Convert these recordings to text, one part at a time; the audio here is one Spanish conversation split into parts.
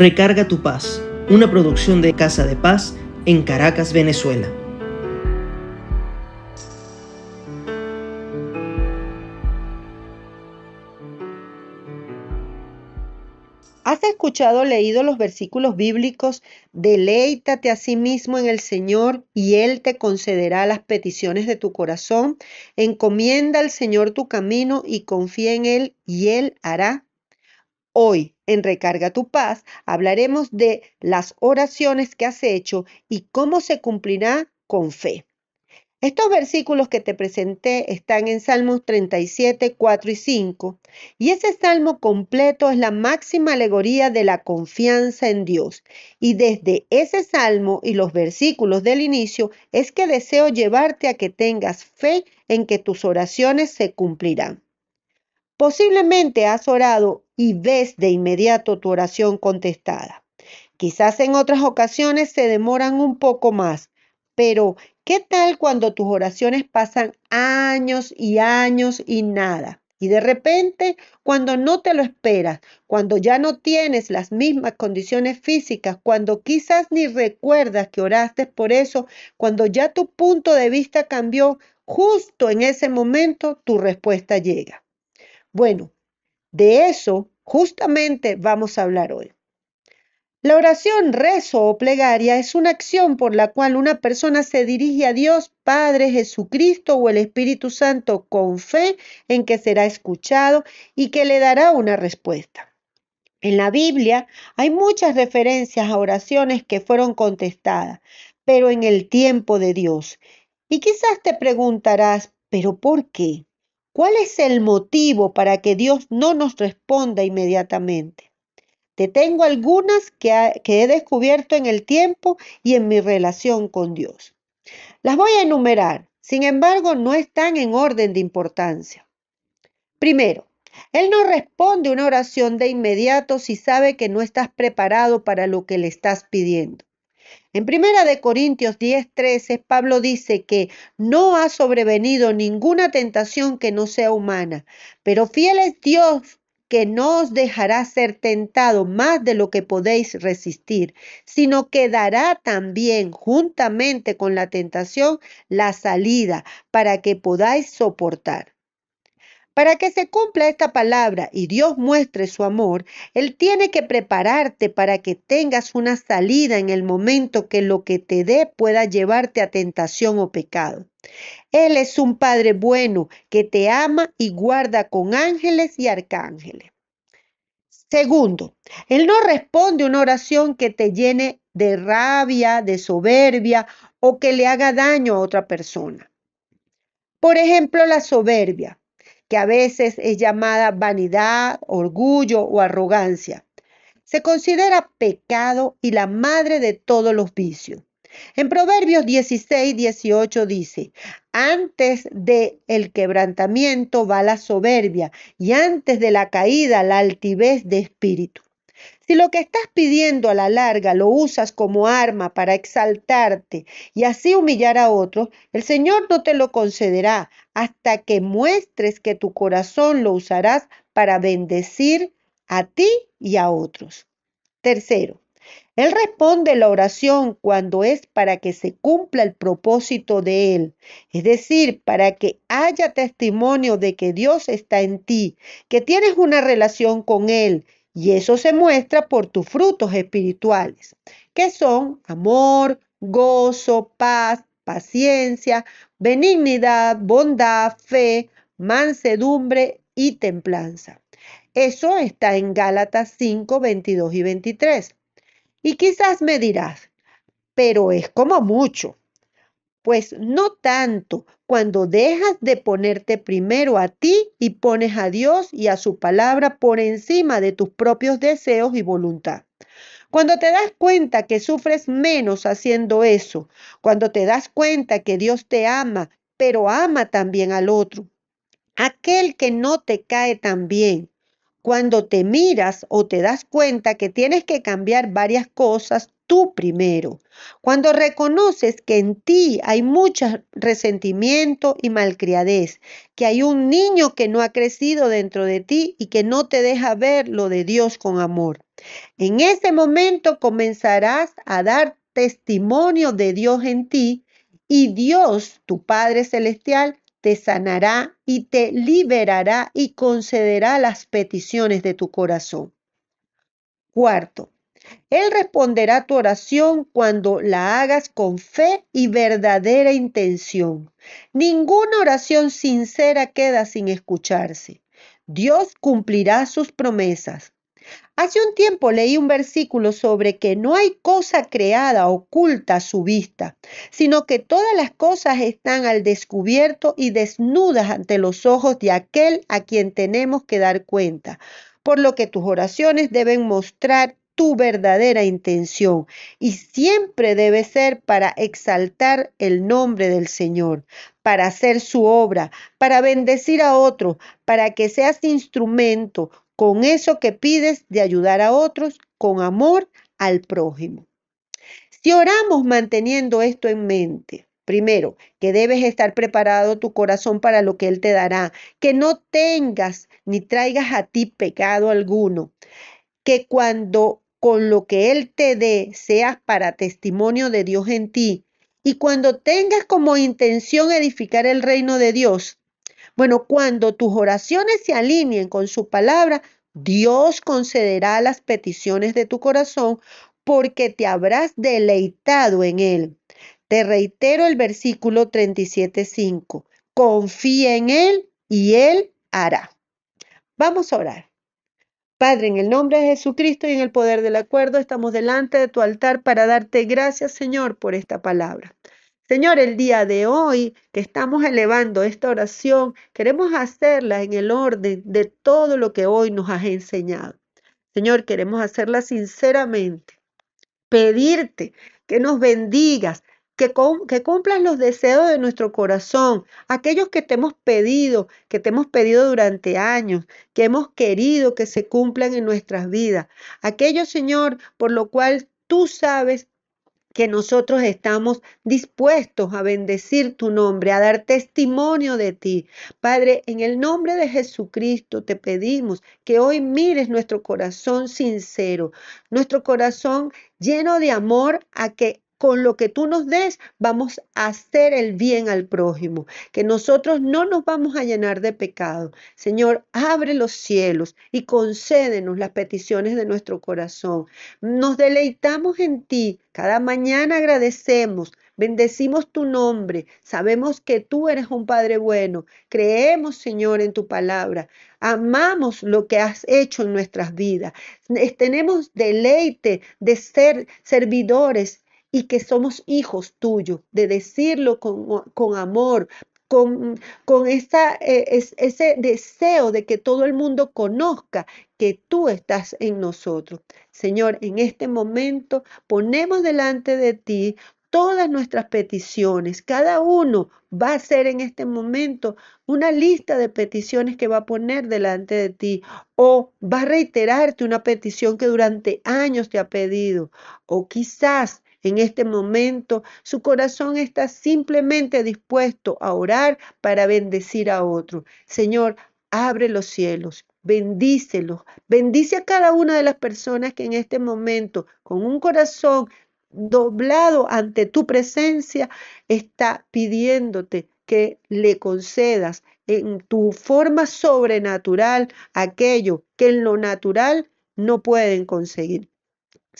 Recarga tu paz, una producción de Casa de Paz en Caracas, Venezuela. ¿Has escuchado o leído los versículos bíblicos? Deleítate a sí mismo en el Señor y Él te concederá las peticiones de tu corazón. Encomienda al Señor tu camino y confía en Él y Él hará. Hoy, en Recarga tu paz, hablaremos de las oraciones que has hecho y cómo se cumplirá con fe. Estos versículos que te presenté están en Salmos 37, 4 y 5, y ese salmo completo es la máxima alegoría de la confianza en Dios. Y desde ese salmo y los versículos del inicio es que deseo llevarte a que tengas fe en que tus oraciones se cumplirán. Posiblemente has orado y ves de inmediato tu oración contestada. Quizás en otras ocasiones se demoran un poco más, pero ¿qué tal cuando tus oraciones pasan años y años y nada? Y de repente, cuando no te lo esperas, cuando ya no tienes las mismas condiciones físicas, cuando quizás ni recuerdas que oraste por eso, cuando ya tu punto de vista cambió, justo en ese momento tu respuesta llega. Bueno, de eso justamente vamos a hablar hoy. La oración, rezo o plegaria es una acción por la cual una persona se dirige a Dios Padre, Jesucristo o el Espíritu Santo con fe en que será escuchado y que le dará una respuesta. En la Biblia hay muchas referencias a oraciones que fueron contestadas, pero en el tiempo de Dios. Y quizás te preguntarás, ¿pero por qué? ¿Cuál es el motivo para que Dios no nos responda inmediatamente? Te tengo algunas que, he descubierto en el tiempo y en mi relación con Dios. Las voy a enumerar, sin embargo, no están en orden de importancia. Primero, Él no responde una oración de inmediato si sabe que no estás preparado para lo que le estás pidiendo. En Primera de Corintios 10:13, Pablo dice que no ha sobrevenido ninguna tentación que no sea humana, pero fiel es Dios que no os dejará ser tentado más de lo que podéis resistir, sino que dará también juntamente con la tentación la salida para que podáis soportar. Para que se cumpla esta palabra y Dios muestre su amor, Él tiene que prepararte para que tengas una salida en el momento que lo que te dé pueda llevarte a tentación o pecado. Él es un Padre bueno que te ama y guarda con ángeles y arcángeles. Segundo, Él no responde una oración que te llene de rabia, de soberbia o que le haga daño a otra persona. Por ejemplo, la soberbia que a veces es llamada vanidad, orgullo o arrogancia. Se considera pecado y la madre de todos los vicios. En Proverbios 16, 18 dice, antes de quebrantamiento va la soberbia y antes de la caída la altivez de espíritu. Si lo que estás pidiendo a la larga lo usas como arma para exaltarte y así humillar a otros, el Señor no te lo concederá hasta que muestres que tu corazón lo usarás para bendecir a ti y a otros. Tercero, Él responde la oración cuando es para que se cumpla el propósito de Él, es decir, para que haya testimonio de que Dios está en ti, que tienes una relación con Él y eso se muestra por tus frutos espirituales, que son amor, gozo, paz, paciencia, benignidad, bondad, fe, mansedumbre y templanza. Eso está en Gálatas 5, 22 y 23. Y quizás me dirás, pero es como mucho. Pues no tanto cuando dejas de ponerte primero a ti y pones a Dios y a su palabra por encima de tus propios deseos y voluntad. Cuando te das cuenta que sufres menos haciendo eso, cuando te das cuenta que Dios te ama, pero ama también al otro, aquel que no te cae tan bien, cuando te miras o te das cuenta que tienes que cambiar varias cosas tú primero. Cuando reconoces que en ti hay mucho resentimiento y malcriadez, que hay un niño que no ha crecido dentro de ti y que no te deja ver lo de Dios con amor. En ese momento comenzarás a dar testimonio de Dios en ti y Dios, tu Padre Celestial, te sanará y te liberará y concederá las peticiones de tu corazón. Cuarto, Él responderá tu oración cuando la hagas con fe y verdadera intención. Ninguna oración sincera queda sin escucharse. Dios cumplirá sus promesas. Hace un tiempo leí un versículo sobre que no hay cosa creada oculta a su vista, sino que todas las cosas están al descubierto y desnudas ante los ojos de aquel a quien tenemos que dar cuenta, por lo que tus oraciones deben mostrar tu verdadera intención y siempre debe ser para exaltar el nombre del Señor, para hacer su obra, para bendecir a otros, para que seas instrumento con eso que pides de ayudar a otros con amor al prójimo. Si oramos manteniendo esto en mente, primero, que debes estar preparado tu corazón para lo que Él te dará, que no tengas ni traigas a ti pecado alguno, que cuando con lo que Él te dé seas para testimonio de Dios en ti, y cuando tengas como intención edificar el reino de Dios, bueno, cuando tus oraciones se alineen con su palabra, Dios concederá las peticiones de tu corazón porque te habrás deleitado en él. Te reitero el versículo 37.5. Confía en él y él hará. Vamos a orar. Padre, en el nombre de Jesucristo y en el poder del acuerdo, estamos delante de tu altar para darte gracias, Señor, por esta palabra. Señor, el día de hoy que estamos elevando esta oración, queremos hacerla en el orden de todo lo que hoy nos has enseñado. Señor, queremos hacerla sinceramente, pedirte que nos bendigas, que, que, cumplas los deseos de nuestro corazón, aquellos que te hemos pedido, que te hemos pedido durante años, que hemos querido que se cumplan en nuestras vidas. Aquellos, Señor, por lo cual tú sabes que nosotros estamos dispuestos a bendecir tu nombre, a dar testimonio de ti. Padre, en el nombre de Jesucristo te pedimos que hoy mires nuestro corazón sincero, nuestro corazón lleno de amor a que con lo que tú nos des, vamos a hacer el bien al prójimo, que nosotros no nos vamos a llenar de pecado. Señor, abre los cielos y concédenos las peticiones de nuestro corazón. Nos deleitamos en ti, cada mañana agradecemos. Bendecimos tu nombre. Sabemos que tú eres un Padre bueno. Creemos, Señor, en tu palabra. Amamos lo que has hecho en nuestras vidas. Tenemos deleite de ser servidores y que somos hijos tuyos, de decirlo con, amor, con, con esa, eh, ese deseo de que todo el mundo conozca que tú estás en nosotros. Señor, en este momento ponemos delante de ti todas nuestras peticiones. Cada uno va a hacer en este momento una lista de peticiones que va a poner delante de ti o va a reiterarte una petición que durante años te ha pedido o quizás en este momento su corazón está simplemente dispuesto a orar para bendecir a otro. Señor, abre los cielos, bendícelos, bendice a cada una de las personas que en este momento, con un corazón doblado ante tu presencia, está pidiéndote que le concedas en tu forma sobrenatural aquello que en lo natural no pueden conseguir.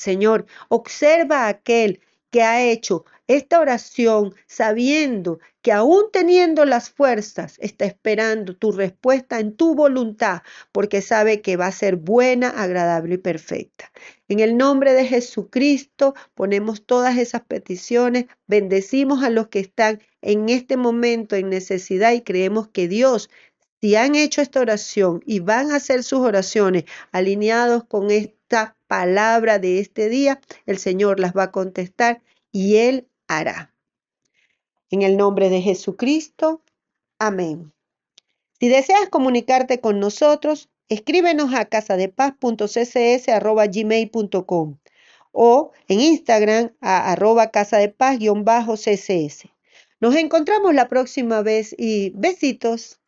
Señor, observa a aquel que ha hecho esta oración sabiendo que aún teniendo las fuerzas está esperando tu respuesta en tu voluntad porque sabe que va a ser buena, agradable y perfecta. En el nombre de Jesucristo ponemos todas esas peticiones, bendecimos a los que están en este momento en necesidad y creemos que Dios si han hecho esta oración y van a hacer sus oraciones alineados con esta palabra de este día, el Señor las va a contestar y Él hará. En el nombre de Jesucristo, amén. Si deseas comunicarte con nosotros, escríbenos a casadepaz.ccs.gmail.com o en Instagram a arroba casadepaz-ccs. Nos encontramos la próxima vez y besitos.